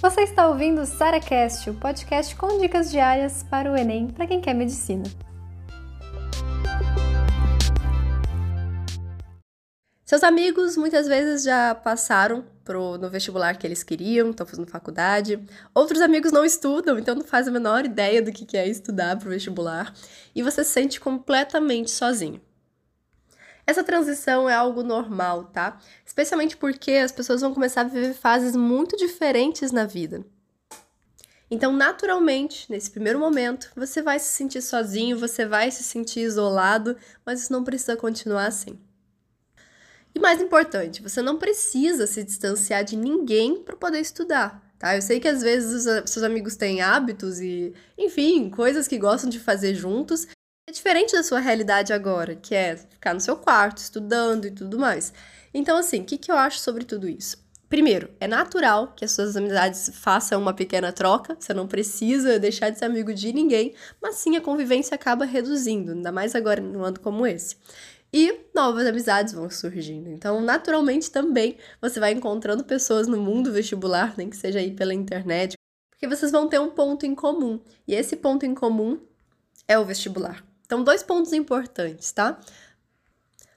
Você está ouvindo o SaraCast, o podcast com dicas diárias para o Enem para quem quer medicina. Seus amigos muitas vezes já passaram pro, no vestibular que eles queriam, estão fazendo faculdade. Outros amigos não estudam, então não faz a menor ideia do que é estudar pro vestibular. E você se sente completamente sozinho. Essa transição é algo normal, tá? Especialmente porque as pessoas vão começar a viver fases muito diferentes na vida. Então, naturalmente, nesse primeiro momento, você vai se sentir sozinho, você vai se sentir isolado, mas isso não precisa continuar assim. E mais importante, você não precisa se distanciar de ninguém para poder estudar, tá? Eu sei que às vezes os seus amigos têm hábitos e, enfim, coisas que gostam de fazer juntos, diferente da sua realidade agora, que é ficar no seu quarto, estudando e tudo mais. Então, assim, o que, que eu acho sobre tudo isso? Primeiro, é natural que as suas amizades façam uma pequena troca, você não precisa deixar de ser amigo de ninguém, mas sim a convivência acaba reduzindo, ainda mais agora num ano como esse. E novas amizades vão surgindo. Então, naturalmente também você vai encontrando pessoas no mundo vestibular, nem que seja aí pela internet, porque vocês vão ter um ponto em comum. E esse ponto em comum é o vestibular. Então, dois pontos importantes, tá?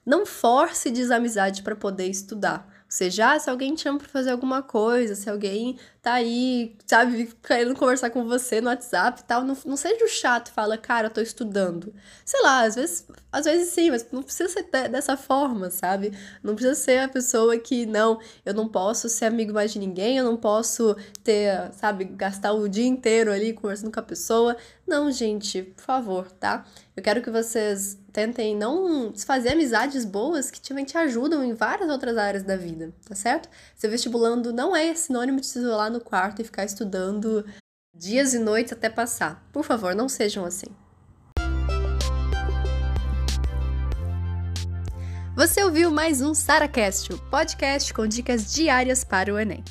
Não force desamizade para poder estudar. Ou seja, ah, se alguém te chama para fazer alguma coisa, se alguém tá aí, sabe, querendo conversar com você no WhatsApp e tal, não, não seja o chato e fala, cara, eu tô estudando. Sei lá, às vezes, às vezes sim, mas não precisa ser dessa forma, sabe? Não precisa ser a pessoa que, não, eu não posso ser amigo mais de ninguém, eu não posso ter, sabe, gastar o dia inteiro ali conversando com a pessoa. Não, gente, por favor, tá? Eu quero que vocês tentem não desfazer amizades boas que também te ajudam em várias outras áreas da vida, tá certo? Ser vestibulando não é sinônimo de se isolar no quarto e ficar estudando dias e noites até passar. Por favor, não sejam assim. Você ouviu mais um SaraCast, o podcast com dicas diárias para o Enem.